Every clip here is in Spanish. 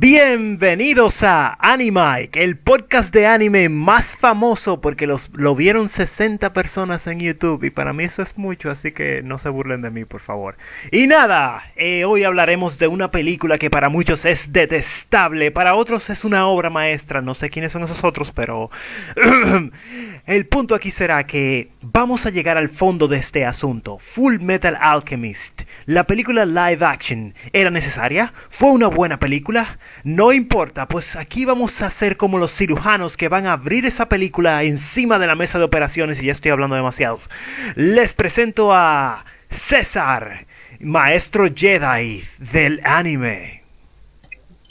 Bienvenidos a Animike, el podcast de anime más famoso porque los, lo vieron 60 personas en YouTube y para mí eso es mucho, así que no se burlen de mí, por favor. Y nada, eh, hoy hablaremos de una película que para muchos es detestable, para otros es una obra maestra, no sé quiénes son esos otros, pero el punto aquí será que vamos a llegar al fondo de este asunto. Full Metal Alchemist, la película live action, ¿era necesaria? ¿Fue una buena película? No importa, pues aquí vamos a ser como los cirujanos que van a abrir esa película encima de la mesa de operaciones y ya estoy hablando demasiados. Les presento a César, maestro Jedi del anime.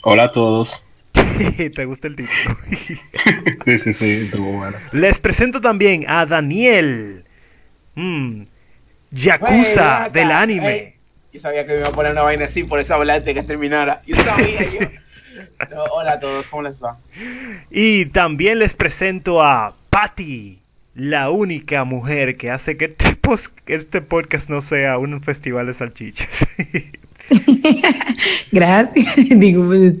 Hola a todos. ¿Te gusta el título? sí, sí, sí, estuvo bueno. Les presento también a Daniel, mm, Yakuza del anime. Ey, yo sabía que me iba a poner una vaina así, por eso antes de que terminara. Yo sabía, yo. No, hola a todos, ¿cómo les va? Y también les presento a Patty, la única mujer que hace que este, este podcast no sea un festival de salchichas. Gracias. Digo, pues,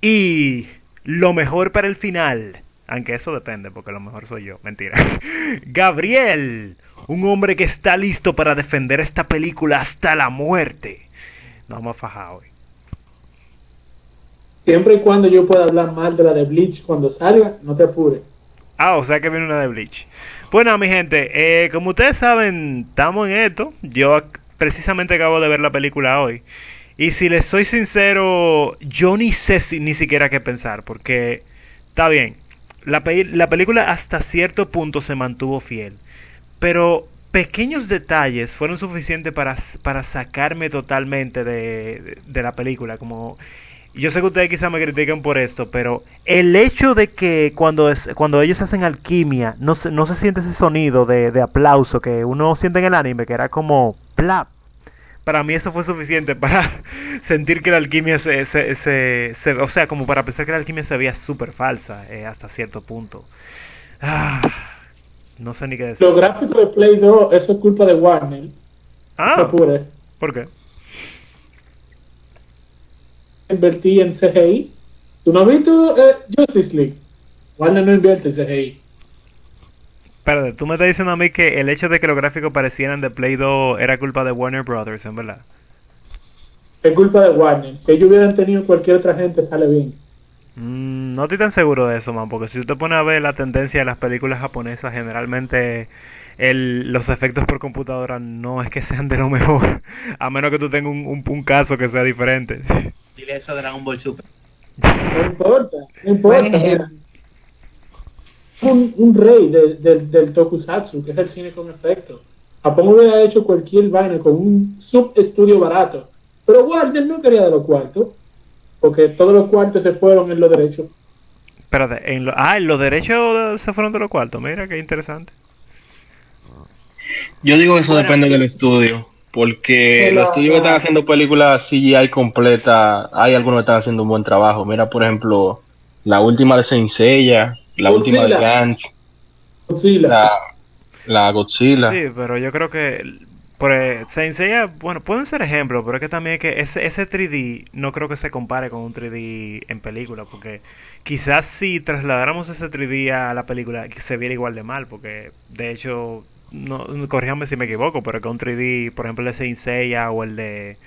y lo mejor para el final, aunque eso depende, porque lo mejor soy yo, mentira. Gabriel, un hombre que está listo para defender esta película hasta la muerte. Nos vamos a fajar hoy. Siempre y cuando yo pueda hablar mal de la de Bleach cuando salga, no te apures. Ah, o sea que viene una de Bleach. Bueno, mi gente, eh, como ustedes saben, estamos en esto. Yo precisamente acabo de ver la película hoy. Y si les soy sincero, yo ni sé si, ni siquiera qué pensar, porque está bien. La, la película hasta cierto punto se mantuvo fiel. Pero pequeños detalles fueron suficientes para, para sacarme totalmente de- de la película. Como yo sé que ustedes quizás me critiquen por esto, pero el hecho de que cuando es, cuando ellos hacen alquimia, no se, no se siente ese sonido de, de aplauso que uno siente en el anime, que era como plap. Para mí eso fue suficiente para sentir que la alquimia se, se, se- se- o sea, como para pensar que la alquimia se veía súper falsa eh, hasta cierto punto. Ah, no sé ni qué decir. Los gráficos de Play 2, eso es culpa de Warner. Ah. ¿por qué? Invertí en CGI. ¿Tú no has visto eh, Justice League? Warner no invierte en CGI. Espérate, tú me estás diciendo a mí que el hecho de que los gráficos parecieran de Play 2 era culpa de Warner Brothers, en verdad. Es culpa de Warner. Si ellos hubieran tenido cualquier otra gente, sale bien. Mm, no estoy tan seguro de eso, man, porque si tú te pones a ver la tendencia de las películas japonesas, generalmente el, los efectos por computadora no es que sean de lo mejor, a menos que tú tengas un, un- un caso que sea diferente. Eso a Dragon Ball Super. No importa, no importa. Un, un rey de- del- del tokusatsu, que es el cine con efectos. Japón hubiera hecho cualquier vaina con un subestudio barato. Pero Warner no quería de los cuartos. Porque todos los cuartos se fueron en los derechos. Espérate, en lo- ah, en los derechos se fueron de los cuartos, mira qué interesante. Yo digo que eso Bueno. depende del estudio, porque Pero- los estudios que están haciendo películas CGI completa, hay algunos que están haciendo un buen trabajo. Mira, por ejemplo, la última de Saint Seiya, la última de Godzilla. Gantz, Godzilla. la, la Godzilla. Sí, pero yo creo que por eh, Saint Seiya, bueno, pueden ser ejemplos, pero es que también es que ese, ese 3D no creo que se compare con un 3D en película, porque quizás si trasladáramos ese 3D a la película que se viera igual de mal, porque de hecho, no, corríjame si me equivoco, pero que un 3D, por ejemplo, el de Saint Seiya o el de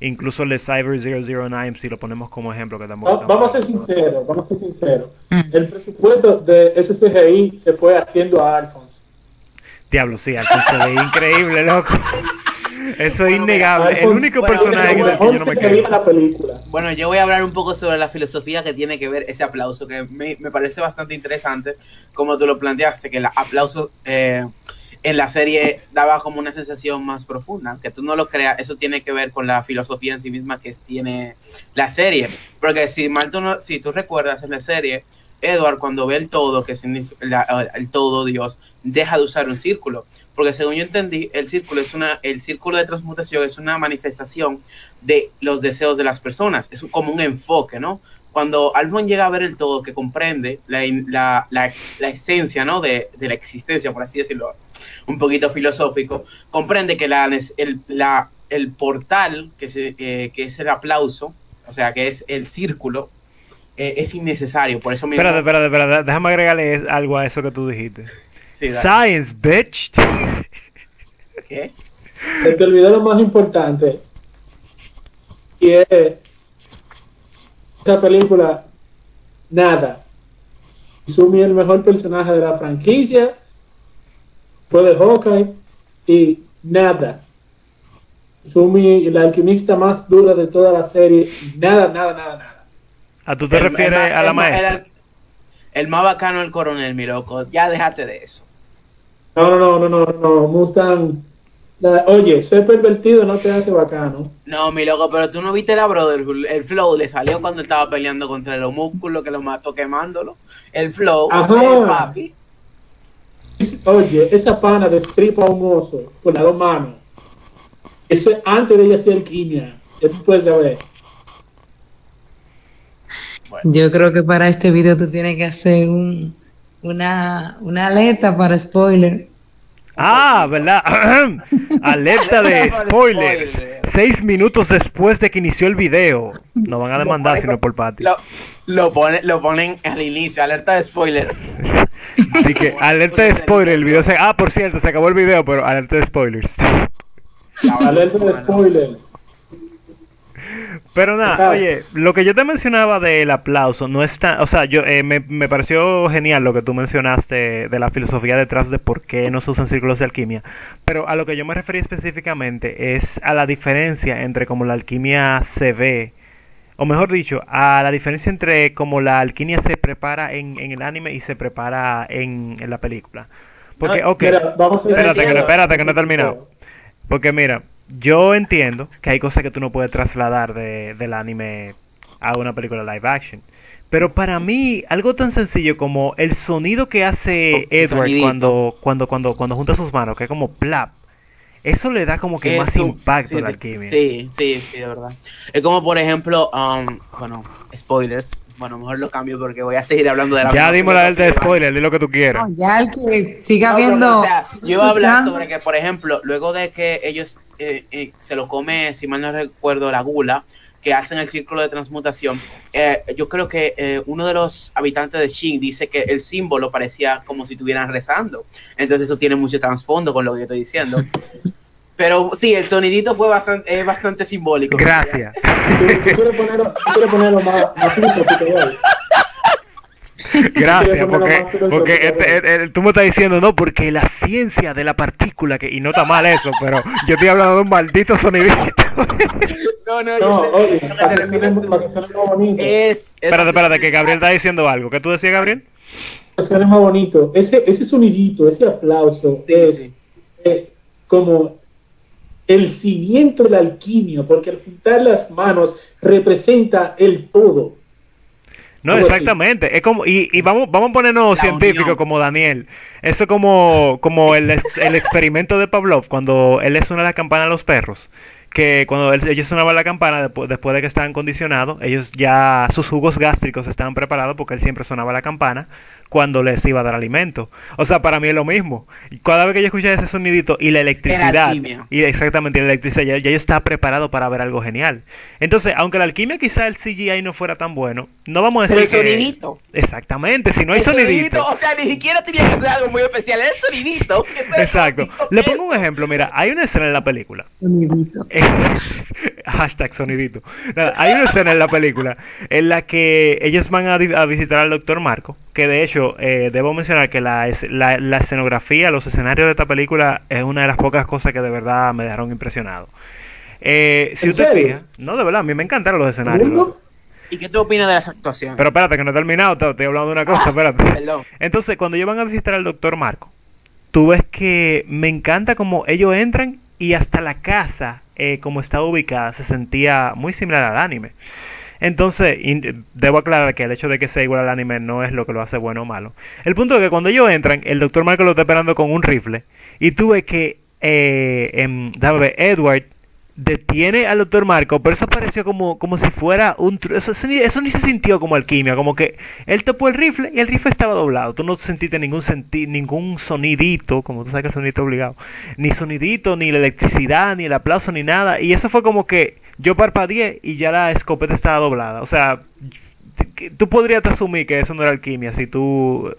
incluso el de Cyber 009, si lo ponemos como ejemplo, que tampoco Va- tan vamos a ser sinceros, vamos a ser sinceros. Mm. El presupuesto de ese CGI se fue haciendo a Alphonse. Diablo, sí, Alfonso se ve increíble, loco. Eso es Bueno, innegable. El único bueno, personaje que bueno, del que yo no Alphonse me quería quedo. la película. Bueno, yo voy a hablar un poco sobre la filosofía que tiene que ver ese aplauso, que me, me parece bastante interesante, como tú lo planteaste, que el aplauso eh, en la serie daba como una sensación más profunda, que tú no lo creas, eso tiene que ver con la filosofía en sí misma que tiene la serie, porque si mal tú no- si tú recuerdas en la serie, Edward cuando ve el todo, que significa la- el todo Dios, deja de usar un círculo, porque según yo entendí, el círculo es una, el círculo de transmutación es una manifestación de los deseos de las personas, es como un enfoque, ¿no? Cuando Alfon llega a ver el todo, que comprende la, la, la, ex- esencia, ¿no? De, de la existencia, por así decirlo, un poquito filosófico, comprende que la, el, la, el portal, que, se, eh, que es el aplauso, o sea, que es el círculo, eh, es innecesario. Por eso mismo. Espérate, espérate, espérate. Déjame agregarle es- algo a eso que tú dijiste. Sí. Science, bitch. ¿Qué? Se te olvidó lo más importante. Y es esa película, nada. Sumi es el mejor personaje de la franquicia. Fue de Hawkeye. Y nada. Sumi, la alquimista más dura de toda la serie. Nada, nada, nada, nada. ¿A tú te El- el refieres más- a la el maestra? El, el más bacano el coronel, mi loco. Ya déjate de eso. No, no, no, no, no, no. Mustang. la- oye, ser pervertido no te hace bacano. No, mi loco, pero tú no viste la Brotherhood. El flow le salió cuando estaba peleando contra el homúnculo que lo mató quemándolo. El flow, Ajá. eh, papi. Oye, esa pana destripa a un oso con las dos manos. Eso es antes de ella hacer alquimia. Ya tú puedes saber. Yo creo que para este video tú tienes que hacer un, una, una alerta para spoiler. Ah, ¿verdad? Alerta de spoilers. spoiler. Seis minutos después de que inició el video. Nos van a demandar si no es por Patty. Lo, lo, pone- lo ponen al inicio, alerta de spoiler. Así que, alerta de spoiler. El video se... Ah, por cierto, se acabó el video, pero alerta de spoilers. Alerta de spoiler. Pero nada, oye, lo que yo te mencionaba del aplauso no es tan, o sea, yo eh, me, me pareció genial lo que tú mencionaste de la filosofía detrás de por qué no se usan círculos de alquimia, pero a lo que yo me referí específicamente es a la diferencia entre cómo la alquimia se ve, o mejor dicho, a la diferencia entre cómo la alquimia se prepara en, en el anime y se prepara en, en la película. Porque, No, ok, Mira, vamos a espérate, que no, espérate, que no he terminado. Porque mira, yo entiendo que hay cosas que tú no puedes trasladar de, del anime a una película live action. Pero para mí, algo tan sencillo como el sonido que hace Oh, Edward sonidito. cuando, cuando, cuando, cuando junta sus manos, que es como plap, eso le da como que Es más impacto sí, a la alquimia. Sí, sí, sí, de verdad. Es como, por ejemplo, um, bueno, spoilers. Bueno, mejor lo cambio porque voy a seguir hablando de la Ya dimos la alerta de filosofía. spoiler, di lo que tú quieras. No, ya el que siga No, pero, viendo. o sea, yo iba a hablar sobre que, por ejemplo, luego de que ellos eh, eh, se lo come, si mal no recuerdo, la gula, que hacen el círculo de transmutación, eh, yo creo que eh, uno de los habitantes de Shin dice que el símbolo parecía como si estuvieran rezando. Entonces eso tiene mucho trasfondo con lo que yo estoy diciendo. Pero sí, el sonidito fue bastante, es bastante simbólico. Gracias. Quieres ponerlo, ponerlo más. Gracias, Quiero porque, porque este- ¿verdad? este- tú me estás diciendo, no, porque la ciencia de la partícula, que, y no está mal eso, pero yo estoy hablando de un maldito sonidito. No, no, yo No, sé, oye, que que es... es espérate, espérate, que Gabriel está diciendo algo. ¿Qué tú decías, Gabriel? Suene más bonito. Ese, ese sonidito, ese aplauso Sí, es sí. eh, como el cimiento de la alquimia, porque al juntar las manos representa el todo. No, así. exactamente. Es como, y, y vamos, vamos a ponernos La científicos unión. como Daniel. Eso es como, como el, el experimento de Pavlov, cuando él le suena la campana a los perros. Que cuando él- ellos sonaban la campana, después, después de que estaban condicionados, ellos ya, sus jugos gástricos estaban preparados porque él siempre sonaba la campana cuando les iba a dar alimento. O sea, para mí es lo mismo. Cada vez que yo escuché ese sonidito y la electricidad, alquimia. y exactamente la electricidad, ya, ya yo estaba preparado para ver algo genial. Entonces, aunque la alquimia quizá el CGI no fuera tan bueno, no vamos a Pero decir el que... sonidito. Exactamente, si no hay El sonidito. O sea, ni siquiera tenía que ser algo muy especial. El sonidito. Exacto. Le pongo un ejemplo, mira, hay una escena en la película. sonidito. Hashtag sonidito. Nada, hay una escena en la película en la que ellos van a visitar al doctor Marco, que de hecho eh, debo mencionar que la, la, la escenografía, los escenarios de esta película es una de las pocas cosas que de verdad me dejaron impresionado. Eh, si ¿En usted serio? fija, no, de verdad, a mí me encantaron los escenarios. ¿Y qué tú opinas de las actuaciones? Pero espérate, que no he terminado, te- estoy hablando de una cosa, espérate. Perdón. Entonces, cuando ellos van a visitar al doctor Marco, tú ves que me encanta como ellos entran y hasta la casa, eh, como estaba ubicada, se sentía muy similar al anime. Entonces, debo aclarar que el hecho de que sea igual al anime no es lo que lo hace bueno o malo. El punto es que cuando ellos entran, el doctor Marco lo está esperando con un rifle y tú ves que, eh, em, Edward detiene al doctor Marco, pero eso pareció como, como si fuera un... Eso, eso ni, eso ni se sintió como alquimia, como que él topó el rifle y el rifle estaba doblado. Tú no sentiste ningún senti ningún sonidito, como tú sabes que el sonidito obligado. Ni sonidito, ni la electricidad, ni el aplauso, ni nada. Y eso fue como que yo parpadeé y ya la escopeta estaba doblada. O sea, tú podrías asumir que eso no era alquimia si tú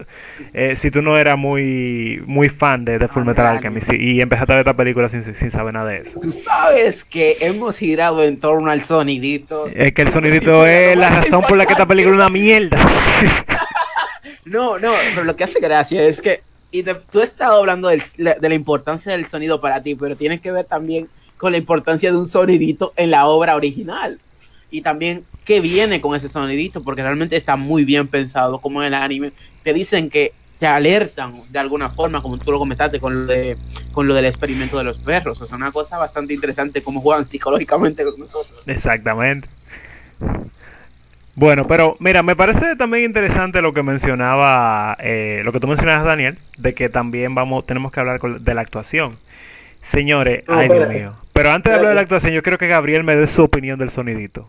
eh, si tú no eras muy muy fan de, de Full Metal. Alchemist y, y empezaste a ver esta película sin, sin saber nada de eso. Tú sabes que hemos girado en torno al sonidito. Es que el sonidito es la razón por la que esta película es una mierda. No, no, pero lo que hace gracia es que y tú has estado hablando del- de la importancia del sonido para ti, pero tienes que ver también con la importancia de un sonidito en la obra original. Y también qué viene con ese sonidito, porque realmente está muy bien pensado como en el anime. Te dicen que te alertan de alguna forma, como tú lo comentaste con lo, de, con lo del experimento de los perros. O sea, una cosa bastante interesante cómo juegan psicológicamente con nosotros. Exactamente. Bueno, pero mira, me parece también interesante lo que mencionaba, eh, lo que tú mencionabas, Daniel, de que también vamos, tenemos que hablar con- de la actuación. Señores, No, ay Dios mío. Pero antes de hablar de la actuación, yo quiero que Gabriel me dé su opinión del sonidito.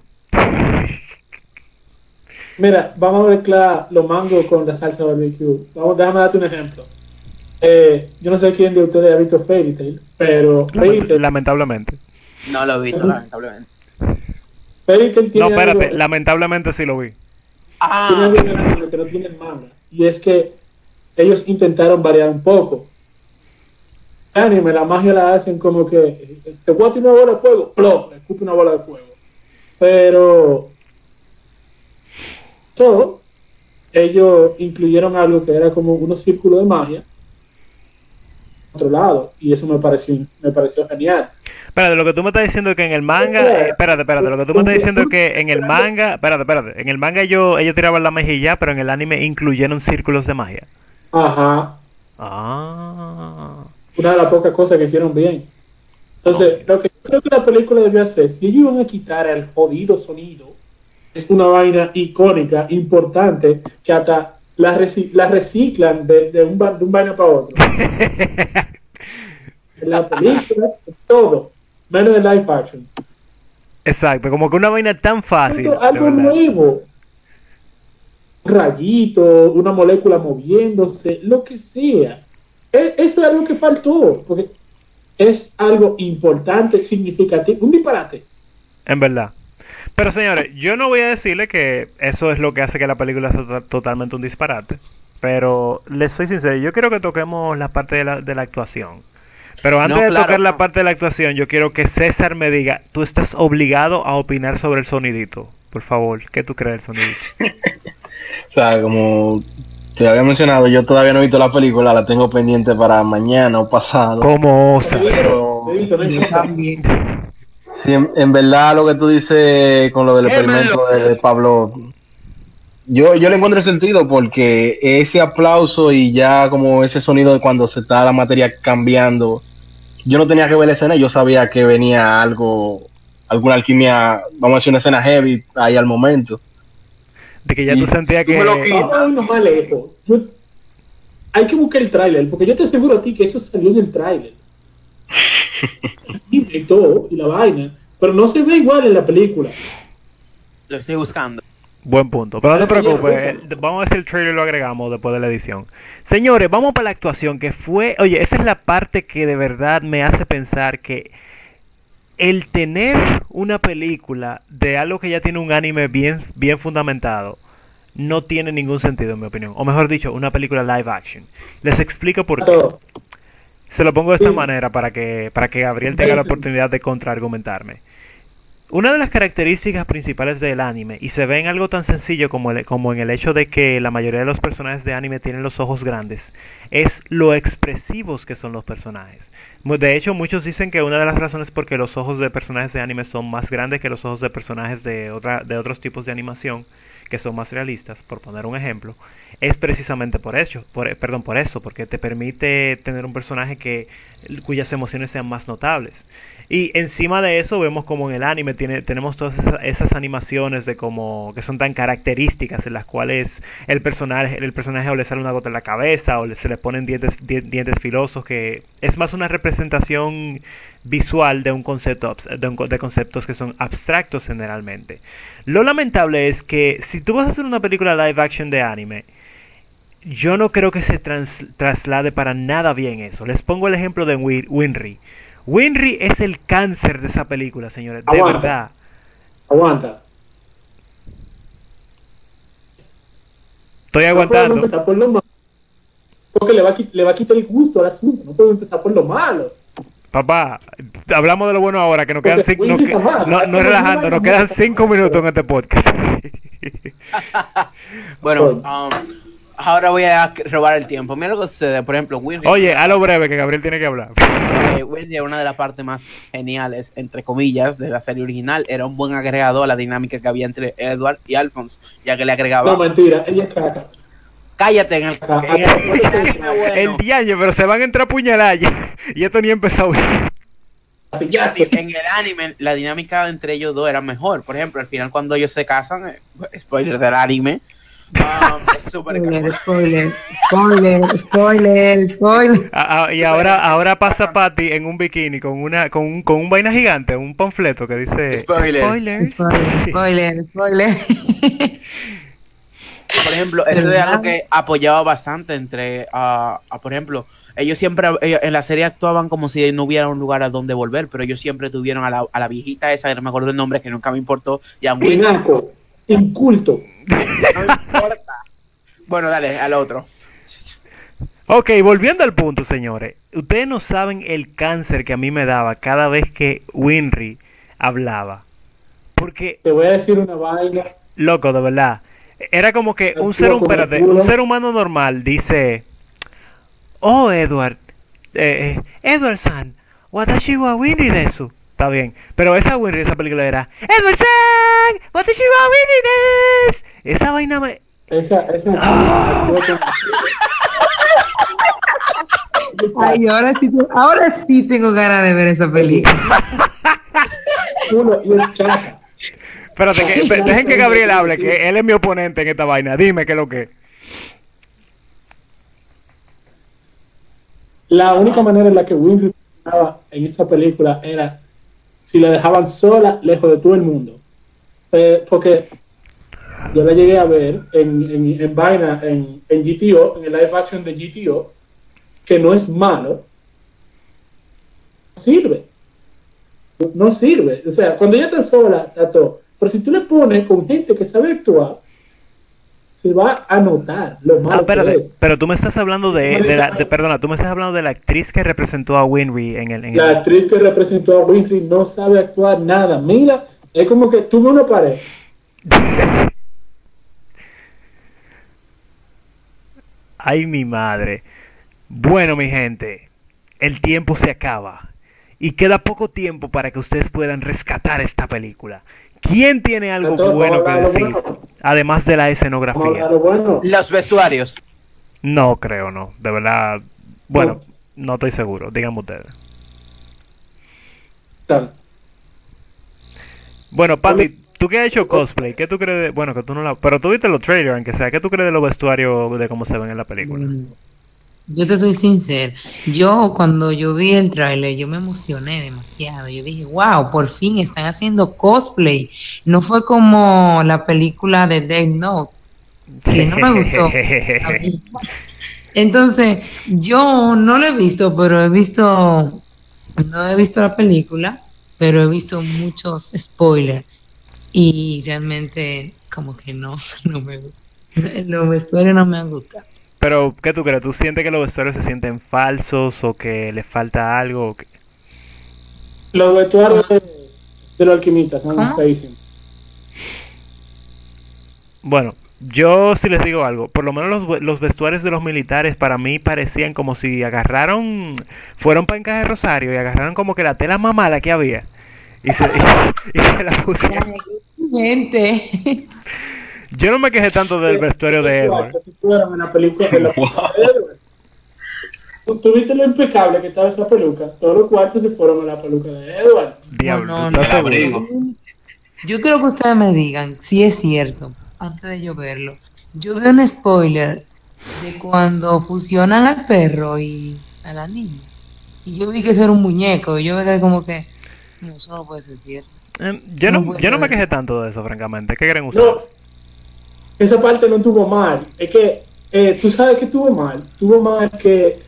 Mira, vamos a mezclar los mangos con la salsa barbecue. Vamos, déjame darte un ejemplo. Eh, yo no sé quién de ustedes ha visto Fairy Tail, pero Fairy Lament- Tail, lamentablemente. No lo he visto, lamentablemente. Fairy Tail No, tiene espérate, algo, lamentablemente sí lo vi. tiene Ah, algo en el anime que no tiene manga. Y es que ellos intentaron variar un poco. El anime, la magia la hacen como que eh, te voy a tirar una bola de fuego, ¡plop! Le escupe una bola de fuego. Pero so, ellos incluyeron algo que era como unos círculos de magia otro lado y eso me pareció me pareció genial Espérate, lo que tú me estás diciendo es que en el manga, eh, espérate, espérate, lo que tú me estás diciendo es que en el manga, espérate, espérate, en el manga ellos, ellos tiraban la ya, pero en el anime incluyeron círculos de magia. ajá Ah. una de las pocas cosas que hicieron bien entonces lo que yo creo que la película debió hacer si ellos iban a quitar el jodido sonido es una vaina icónica importante que hasta la, reci- la reciclan de, de un, de un vaina para otro en la película todo menos el live action Exacto, como que una vaina tan fácil. Algo- nuevo. Un rayito, una molécula moviéndose, lo que sea. E- Eso es algo que faltó, porque es algo importante, significativo, un disparate. En verdad. Pero señores, yo no voy a decirle que eso es lo que hace que la película sea to- totalmente un disparate. Pero les soy sincero, yo quiero que toquemos la parte de la, de la actuación. Pero antes No, de claro, tocar la no. parte de la actuación, yo quiero que César me diga, tú estás obligado a opinar sobre el sonidito. Por favor, ¿qué tú crees del sonidito? O sea, como te había mencionado, yo todavía no he visto la película, la tengo pendiente para mañana o pasado. ¿Cómo osa? Pero Yo también. Sí, en, en verdad lo que tú dices con lo del Émelo. experimento de, de Pablo, yo, yo le encuentro el sentido porque ese aplauso y ya como ese sonido de cuando se está la materia cambiando, yo no tenía que ver la escena, yo sabía que venía algo, alguna alquimia, vamos a decir una escena heavy ahí al momento. De que ya Y tú sentías tú que... me lo. Yo- hay que buscar el tráiler, porque yo te aseguro a ti que eso salió en el tráiler. Y todo, y la vaina. Pero no se ve igual en la película. lo estoy buscando. Buen punto. Pero no te preocupes, eh, vamos a ver si el trailer lo agregamos después de la edición. Señores, vamos para la actuación, que fue, oye, esa es la parte que de verdad me hace pensar que el tener una película de algo que ya tiene un anime bien, bien fundamentado, no tiene ningún sentido en mi opinión. O mejor dicho, una película live action. Les explico por qué. Se lo pongo de esta manera para que, para que Gabriel tenga la oportunidad de contraargumentarme. Una de las características principales del anime, y se ve en algo tan sencillo como, el- como en el hecho de que la mayoría de los personajes de anime tienen los ojos grandes, es lo expresivos que son los personajes. De hecho, muchos dicen que una de las razones por qué los ojos de personajes de anime son más grandes que los ojos de personajes de, otra, de otros tipos de animación, que son más realistas, por poner un ejemplo, es precisamente por eso, por, perdón, por eso, porque te permite tener un personaje que cuyas emociones sean más notables. Y encima de eso vemos como en el anime tiene, tenemos todas esas, esas animaciones de como que son tan características en las cuales el personaje, el personaje o le sale una gota en la cabeza o le- se le ponen dientes, di- dientes filosos que es más una representación visual de un concepto de, de conceptos que son abstractos generalmente. Lo lamentable es que si tú vas a hacer una película live action de anime, yo no creo que se trans- traslade para nada bien eso. Les pongo el ejemplo de Win- Winry. Winry es el cáncer de esa película, señores, de Aguanta. verdad. Aguanta. Estoy No aguantando. empezar por lo malo. Porque le va, a, qui- le va a quitar el gusto al asunto. No podemos empezar por lo malo. Papá, hablamos de lo bueno ahora, que nos quedan cinco, no, no, no relajando, nos quedan cinco minutos en este podcast. Bueno, um, ahora voy a robar el tiempo. Mira lo que sucede. Por ejemplo, Winry. Oye, a lo breve, que Gabriel tiene que hablar. eh, Winry era una de las partes más geniales, entre comillas, de la serie original. Era un buen agregado a la dinámica que había entre Edward y Alphonse, ya que le agregaba. No, mentira. Ella es caca. Cállate en el. En el- bueno. El pero se van a entrar puñaladas ya. Y esto ni ha empezado bien. Así que así. en el anime, la dinámica entre ellos dos era mejor. Por ejemplo, al final, cuando ellos se casan, eh, spoiler del anime, um, Spoiler, spoiler, spoiler, spoiler, spoiler. Ah, ah, y ahora, ahora pasa Patty en un bikini con una, con un, con un vaina gigante, un panfleto que dice Spoiler. Spoiler, spoiler, spoiler. Por ejemplo, eso es algo que apoyaba bastante entre, ah, ah, por ejemplo, ellos siempre ellos en la serie actuaban como si no hubiera un lugar a donde volver, pero ellos siempre tuvieron a la, a la viejita esa, que no me acuerdo el nombre, que nunca me importó, y a Pinaco. Inculto. no importa. Bueno, dale, al otro. Ok, volviendo al punto, señores. Ustedes no saben el cáncer que a mí me daba cada vez que Winry hablaba. Porque, Te voy a decir una vaina. loco, de verdad. Era como que un ser, espérate, un ser humano normal dice, oh Edward, eh, eh, Edward San, watashi wa Winry desu. Está bien, pero esa Winry esa película era, Edward San, watashi wa Winry desu. Esa vaina me... Esa, esa. Ah. Ay, ahora sí, te- ahora sí tengo ganas de ver esa película. Culo y es chaca. Espérate, que, pe- dejen que Gabriel hable, que él es mi oponente en esta vaina. Dime qué es lo que... La única manera en la que Winry funcionaba en esa película era si la dejaban sola, lejos de todo el mundo. Eh, porque yo la llegué a ver en, en, en vaina, en, en GTO, en el live action de GTO, que no es malo, sirve. No sirve. O sea, cuando ella está sola, está todo. Pero si tú le pones con gente que sabe actuar, se va a notar lo malo que espérate, es. pero tú me estás hablando de, de la, de- perdona, tú me estás hablando de la actriz que representó a Winry en el, en La el- actriz que representó a Winfrey no sabe actuar nada. Mira, es como que tuvo una pared. Ay, mi madre. Bueno, mi gente, el tiempo se acaba y queda poco tiempo para que ustedes puedan rescatar esta película. ¿Quién tiene algo Entonces, bueno que decir? bueno. Además de la escenografía. bueno. Los vestuarios. No creo, no. De verdad, bueno, no estoy seguro. Díganme ustedes. Tal. Bueno, Pati, tú que has hecho cosplay, ¿qué tú crees de... Bueno, que tú no la... Pero tú viste los trailers, aunque sea. ¿Qué tú crees de los vestuarios de cómo se ven en la película? Mm, Yo te soy sincera. Yo cuando yo vi el tráiler, yo me emocioné demasiado. Yo dije, wow, por fin están haciendo cosplay. No fue como la película de Dead Note, que no me gustó. Entonces, yo no lo he visto, pero he visto, no he visto la película, pero he visto muchos spoilers. Y realmente, como que no, no me. Los vestuarios no me han gustado. Pero, ¿qué tú crees? ¿Tú sientes que los vestuarios se sienten falsos o que les falta algo? o que- Los vestuarios de, de los alquimistas son. Bueno, yo sí les digo algo. Por lo menos los, los vestuarios de los militares para mí parecían como si agarraron... Fueron para Encaje Rosario y agarraron como que la tela más mala que había. Y se, y se la pusieron. Gente. Yo no me quejé tanto del vestuario de Edward. La película, en la película de Edward. Tú- ¿Tú viste lo impecable que estaba esa peluca? Todos los cuartos se fueron a la peluca de Edward. Diablo, No, ¿tú no. Yo quiero que ustedes me digan si es cierto, antes de yo verlo. Yo veo un spoiler de cuando fusionan al perro y a la niña. Y yo vi que eso era un muñeco. Y yo me quedé como que. No, eso no puede ser cierto. Eh, yo No yo no me quejé tanto de eso, francamente. ¿Qué creen ustedes? No, esa parte no estuvo mal. Es que eh, tú sabes que estuvo mal. Estuvo mal que,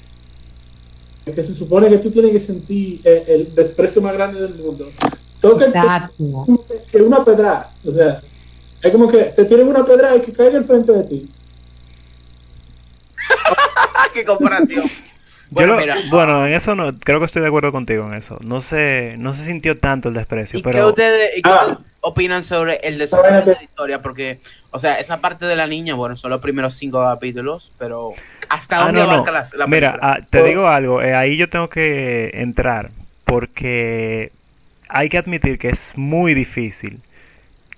que se supone que tú tienes que sentir eh, el desprecio más grande del mundo. Toca el que- una pedra. O sea, es como que te tienen una pedra y que caiga al frente de ti. ¡Ah, qué comparación! Bueno, lo- mira. bueno, en eso no, creo que estoy de acuerdo contigo en eso. No se, no se sintió tanto el desprecio, ¿Y qué pero ustedes, y qué Ah. Opinan sobre el desarrollo Bueno, de la historia? Porque, o sea, esa parte de la niña, bueno, son los primeros cinco capítulos, pero ¿hasta Ah, dónde no, no. abarca la, la Mira, película? ah, te digo algo, eh, ahí yo tengo que entrar porque hay que admitir que es muy difícil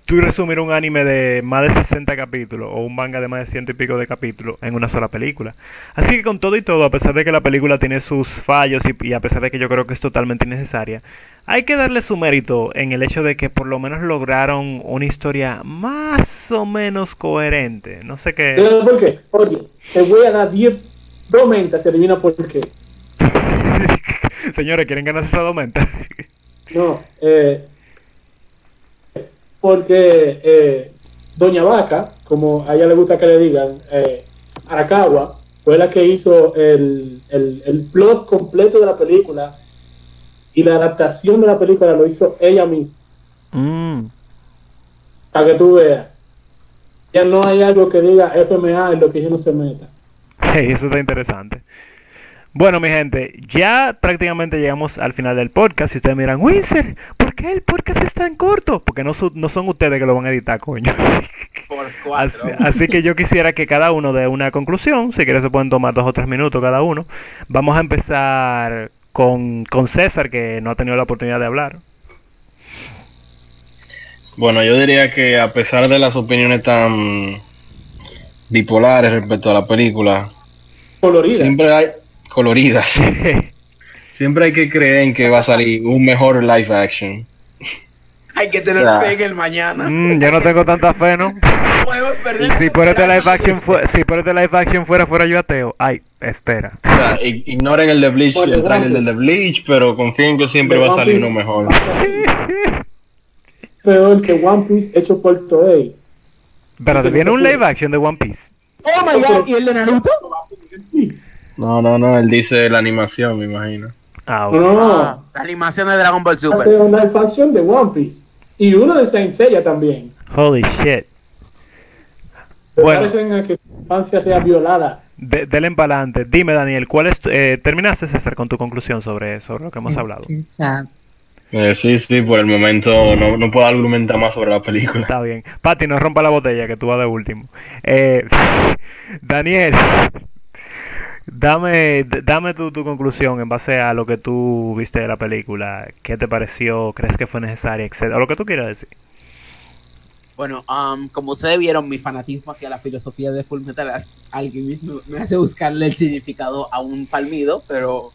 tú resumir un anime de más de 60 capítulos o un manga de más de ciento y pico de capítulos en una sola película. Así que con todo y todo, a pesar de que la película tiene sus fallos y, y a pesar de que yo creo que es totalmente innecesaria, hay que darle su mérito en el hecho de que por lo menos lograron una historia más o menos coherente. No sé qué... ¿Sabes por qué? Oye, te voy a dar 10 dos mentas y adivina por qué. Señores, ¿quieren ganarse esa domenta? No, eh, porque eh, Doña Vaca, como a ella le gusta que le digan, eh, Arakawa, fue la que hizo el, el, el plot completo de la película y la adaptación de la película lo hizo ella misma, Mm. para que tú veas. Ya no hay algo que diga FMA en lo que ella no se meta. Hey, eso está interesante. Bueno, mi gente, ya prácticamente llegamos al final del podcast. Y ustedes miran, Windsor, ¿por qué el podcast es tan corto? Porque no, su- no son ustedes que lo van a editar, coño. Por Así, cuatro. así que yo quisiera que cada uno dé una conclusión. Si quieren se pueden tomar dos o tres minutos cada uno. Vamos a empezar con, con César, que no ha tenido la oportunidad de hablar. Bueno, yo diría que a pesar de las opiniones tan bipolares respecto a la película, Coloridas. siempre hay coloridas. Siempre hay que creer en que va a salir un mejor live action. Hay que tener Ya. fe en el mañana. Mm, yo no tengo tanta fe, ¿no? Si por este live action, fue- si por este live action fuera, fuera yo ateo. Ay, espera. O sea, ig- ignoren el de Bleach, el trailer del de Bleach, pero confíen que siempre De va a salir uno mejor. Peor que One Piece hecho por Toei. Espérate, viene un live action de One Piece. Oh my god, ¿y el de Naruto? No, no, no, él dice la animación, me imagino. Ah, ok. No, Ah, la animación de Dragon Ball hace Super. un live action de One Piece. Y uno de Saint Seiya también. Holy shit. Me Bueno. parecen a que su infancia sea violada. De, del para adelante. Dime, Daniel, ¿cuál es tu- eh, terminaste, César, con tu conclusión sobre, sobre lo que hemos hablado? Exacto. Eh, sí, sí, por el momento no, no puedo argumentar más sobre la película. Está bien. Pati, no rompa la botella, que tú vas de último. Eh, Daniel, dame, dame tu, conclusión en base a lo que tú viste de la película. ¿Qué te pareció? ¿Crees que fue necesaria? O lo que tú quieras decir. Bueno, um, como ustedes vieron, mi fanatismo hacia la filosofía de Full Metal Alchemist me hace buscarle el significado a un palmido, pero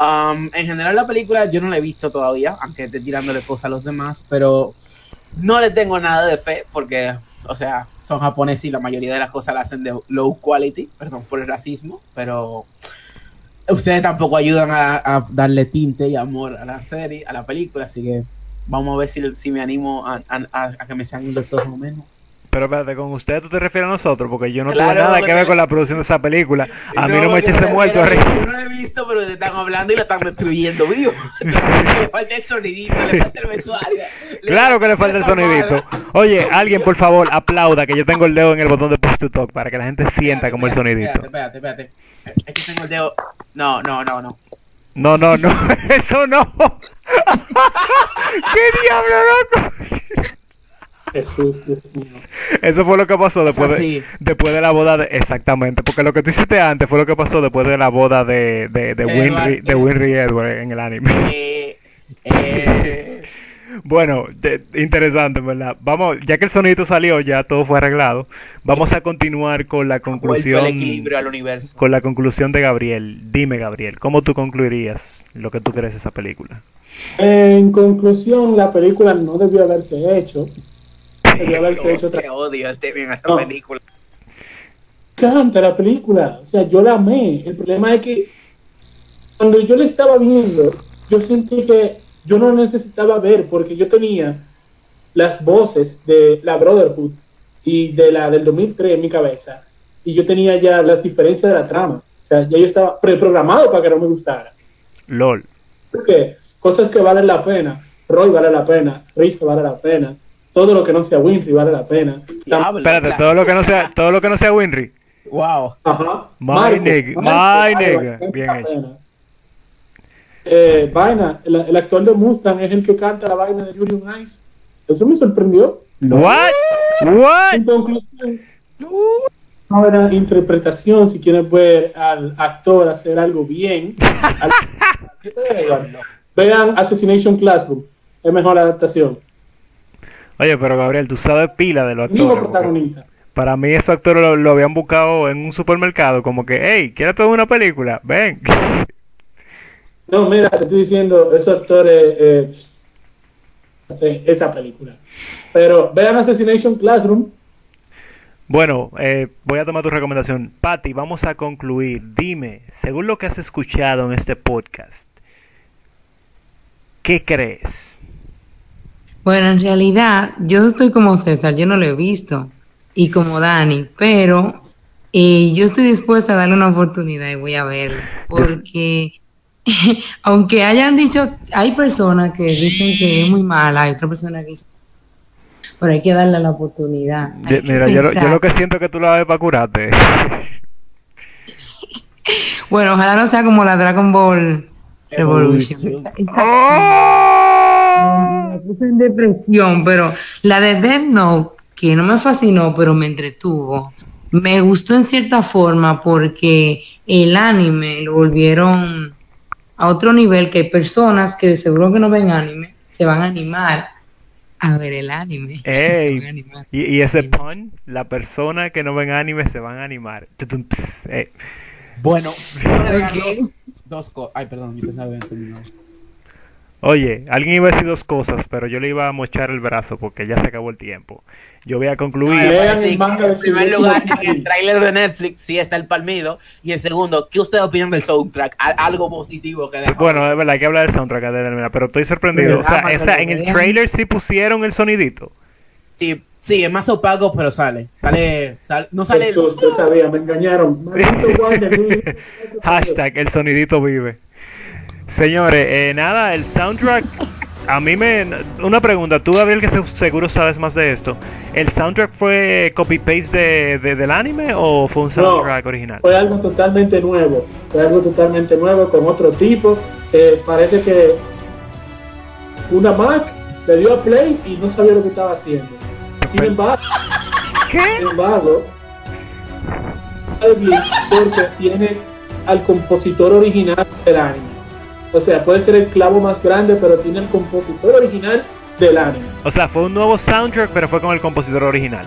um, en general la película yo no la he visto todavía, aunque esté tirándole cosas a los demás, pero no le tengo nada de fe porque, o sea, son japoneses y la mayoría de las cosas las hacen de low quality, perdón por el racismo, pero ustedes tampoco ayudan a, darle tinte y amor a la serie, a la película, así que vamos a ver si, si me animo a, a- a- a que me sean los ojos menos. Pero espérate, con usted tú te refieres a nosotros, porque yo no Claro, tuve nada que ver con la producción de esa película. A mí no, me eches muerto que Yo no lo he visto, pero te están hablando y lo están destruyendo vivo. Entonces, le falta el sonidito, le falta el vestuario. Claro que le falta el sonidito. Oye, alguien por favor aplauda que yo tengo el dedo en el botón de push to talk para que la gente sienta como el Espérate, sonidito. Espérate, espérate, espérate. Es que tengo el dedo. No, no, no, no. No, no, no, eso no. ¿Qué diablo, loco? Jesús, Dios mío. Eso fue lo que pasó después de, así. después de la boda de... Exactamente, porque lo que tú hiciste antes fue lo que pasó después de la boda de, de, de, Winry, de. Winry Edward en el anime. Eh, eh, Bueno, de- interesante, ¿verdad? Vamos, ya que el sonidito salió, ya todo fue arreglado. Vamos a continuar con la el conclusión equilibrio al universo. con la conclusión de Gabriel. Dime, Gabriel, ¿cómo tú concluirías lo que tú crees de esa película? En conclusión, la película no debió haberse hecho. Debió haberse hecho otra que odio este en esa No. película. canta la película. O sea, yo la amé. El problema es que cuando yo le estaba viendo, yo sentí que yo no necesitaba ver porque yo tenía las voces de la Brotherhood y de la del 2003 en mi cabeza y yo tenía ya las diferencias de la trama. O sea, ya yo estaba preprogramado para que no me gustara. LOL. Porque cosas que valen la pena, Roy vale la pena, Reese vale la pena, todo lo que no sea Winfrey vale la pena. Diablo, Espérate, la- todo lo que no sea, todo lo que no sea Winry. Wow. Ajá. My nigga, my nigga. Bien hecho. Eh, vaina, el, el actor de Mustang es el que canta la vaina de Yuri on Ice. Eso me sorprendió. What? What? En conclusión, no era interpretación si quieres ver al actor hacer algo bien. al- Vean Assassination Classroom, es mejor adaptación. Oye, pero Gabriel, tú sabes pila de los actores. protagonista. Para mí esos actores lo, lo habían buscado en un supermercado, como que, hey, ¿quieres ver una película? Ven. No, mira, te estoy diciendo, esos actores eh, hacen esa película. Pero vean Assassination Classroom. Bueno, eh, voy a tomar tu recomendación. Patty, vamos a concluir. Dime, según lo que has escuchado en este podcast, ¿qué crees? Bueno, en realidad, yo estoy como César, yo no lo he visto, y como Dani, pero eh, yo estoy dispuesta a darle una oportunidad y voy a verlo, porque aunque hayan dicho, hay personas que dicen que es muy mala, hay otras personas que dicen, pero hay que darle la oportunidad. Yo- mira, yo, lo- yo pensar. lo que siento que tú la ves para curarte. Bueno, ojalá no sea como la Dragon Ball Revolution. Evolution. Esa- esa- me puse en depresión, pero la de Death Note, que no me fascinó, pero me entretuvo, me gustó en cierta forma porque el anime lo volvieron a otro nivel que hay personas que de seguro que no ven anime se van a animar a ver el anime. Ey, y, y ese pun, la persona que no ven anime se van a animar. Bueno, dos cosas. Ay, perdón, yo pensaba que habían terminado. Oye, alguien iba a decir dos cosas, pero yo le iba a mochar el brazo porque ya se acabó el tiempo. Yo voy a concluir. No, Lean sí, el manga de en primer lugar, en el tráiler de Netflix sí está el palmido. Y en segundo, ¿qué ustedes opinan del soundtrack? Al- Algo positivo que dejó. Bueno, es verdad, hay que hablar del soundtrack de pero estoy sorprendido. O sea, Pero, o sea, en el trailer sí pusieron el sonidito. Y, sí, es más opaco, pero sale. Sale, sale- no sale. Yo sabía, me engañaron. Hashtag el sonidito vive. Señores, eh, nada, el soundtrack. A mí me. Una pregunta, tú, Gabriel, que se- seguro sabes más de esto. ¿El soundtrack fue copy-paste de, de- del anime o fue un No, soundtrack original? Fue algo totalmente nuevo. Fue algo totalmente nuevo con otro tipo. Eh, parece que una Mac le dio a play y no sabía lo que estaba haciendo. Sin embargo, ¿Qué? sin embargo, porque tiene al compositor original del anime. O sea, puede ser el clavo más grande, pero tiene el compositor original del anime. O sea, fue un nuevo soundtrack, pero fue con el compositor original.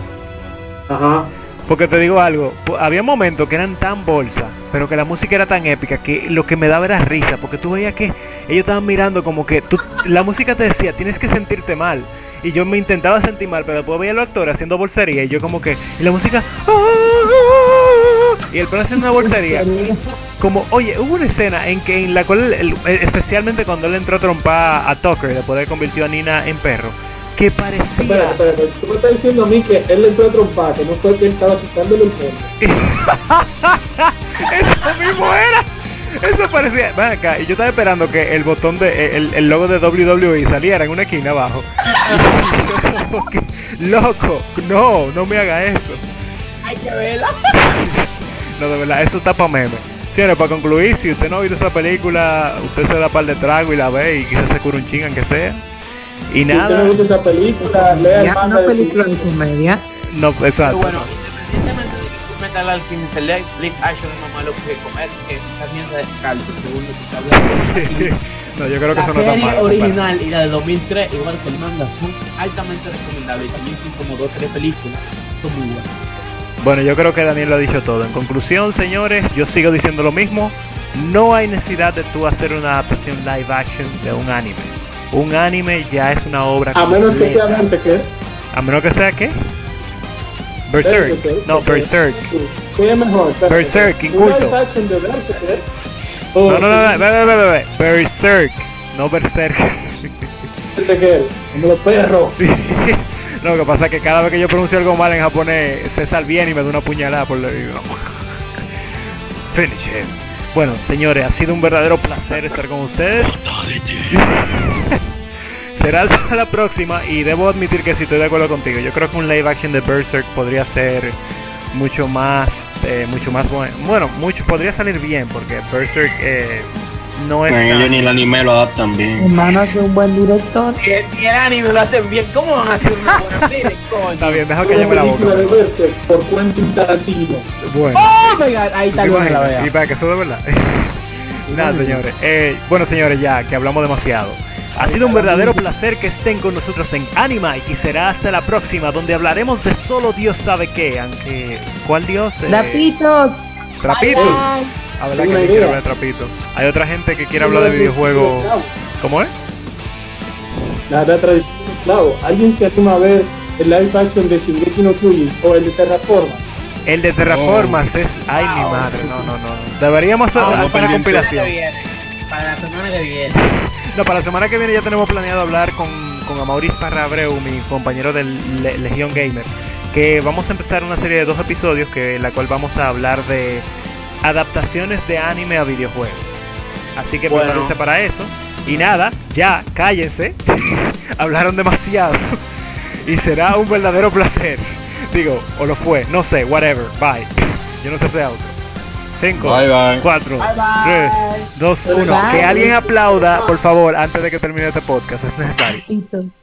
Ajá. Porque te digo algo, había momentos que eran tan bolsa, pero que la música era tan épica que lo que me daba era risa, porque tú veías que ellos estaban mirando como que tú, la música te decía, tienes que sentirte mal. Y yo me intentaba sentir mal, pero después veía a los actores haciendo bolsería y yo como que, y la música, y el perro haciendo una bolsería. Como, oye, hubo una escena en que en la cual, el- el- especialmente cuando él entró a trompar a Tucker, después de convirtió a Nina en perro, que parecía... Espérate, espérate. Tú me estás diciendo a mí que él le entró a trompar, que no fue que él estaba quitándole el pelo. Eso mismo era. Eso parecía. Ven acá, y yo estaba esperando que el botón de. El, el logo de WWE saliera en una esquina abajo. Que, Loco, no, no me haga eso. Hay que verla. No, de verdad, eso está para meme. Señores, para concluir, si usted no ha visto esa película, usted se da par de trago y la ve y quizás se cura un chingan que sea. Y Si usted no nada, ha visto esa película, lea el manga una película de comedia. no, Pero exacto. bueno, independientemente de que Metal Alchemist el live live action es más malo que comer esa mierda descalzo, según lo que se habla. no, yo creo que La eso no está serie mal. original y la de 2003, igual que el manga, son altamente recomendables. y También son como dos o tres películas. Son muy buenas. Bueno, yo creo que Daniel lo ha dicho todo. En conclusión, señores, yo sigo diciendo lo mismo. No hay necesidad de tú hacer una adaptación live action de un anime. Un anime ya es una obra A menos que sea completa. Berserker. A menos que sea qué? Berserk. No, Berserk. Berserk, inculto. Berserker Oh, No, no, no, no, ve, ve, ve, Berserk, no Berserk. ¿De qué? Como los perros. Lo que pasa es que cada vez que yo pronuncio algo mal en japonés, César viene y me da una puñalada por el oído. Finish. Bueno, señores, ha sido un verdadero placer estar con ustedes. Será hasta la próxima y debo admitir que si estoy de acuerdo contigo. Yo creo que un live action de Berserk podría ser mucho más, eh, mucho más bueno. Bueno, mucho podría salir bien porque Berserk eh, no es. Tan- ellos ni el anime lo adaptan bien. Hermano, que un buen director. Ni el anime lo hacen bien. ¿Cómo van a hacer una buena peli, coño? Está bien, deja que llame la boca. película de Berserk por Quentin Tarantino. Bueno. Oh my god, ahí está ¿Te el bueno, la vea. Y para que eso de verdad. Nada, señores. Eh, bueno, señores, ya que hablamos demasiado. Ha sido un verdadero placer que estén con nosotros en Animite y será hasta la próxima donde hablaremos de solo Dios sabe qué, aunque ¿cuál Dios? Eh, Trapitos. Trapitos. Bye, A verdad que quiero de Trapitos. Hay otra gente que quiere hablar de videojuegos. ¿Cómo es? La, la tradición esclavo. ¿Alguien se anima a ver el live action de Shingeki no Kyojin o el de Terraforma? El de Terraformas es. Ay, mi madre, no, no, no. Deberíamos hacer una compilación. Para la semana que viene. No, para la semana que viene ya tenemos planeado hablar con, con Amauris Parrabreu, mi compañero del Le- Legión Gamer, que vamos a empezar una serie de dos episodios que en la cual vamos a hablar de adaptaciones de anime a videojuegos. Así que Bueno. prepárense para eso. Y nada, ya, cállense. Hablaron demasiado. y será un verdadero placer. Digo, o lo fue, no sé, whatever. Bye. Yo no sé hacer auto. 5, Bye, bye. 4, Bye, 3, bye. 2, 1. Bye. Que alguien aplauda, por favor, antes de que termine este podcast. Es necesario.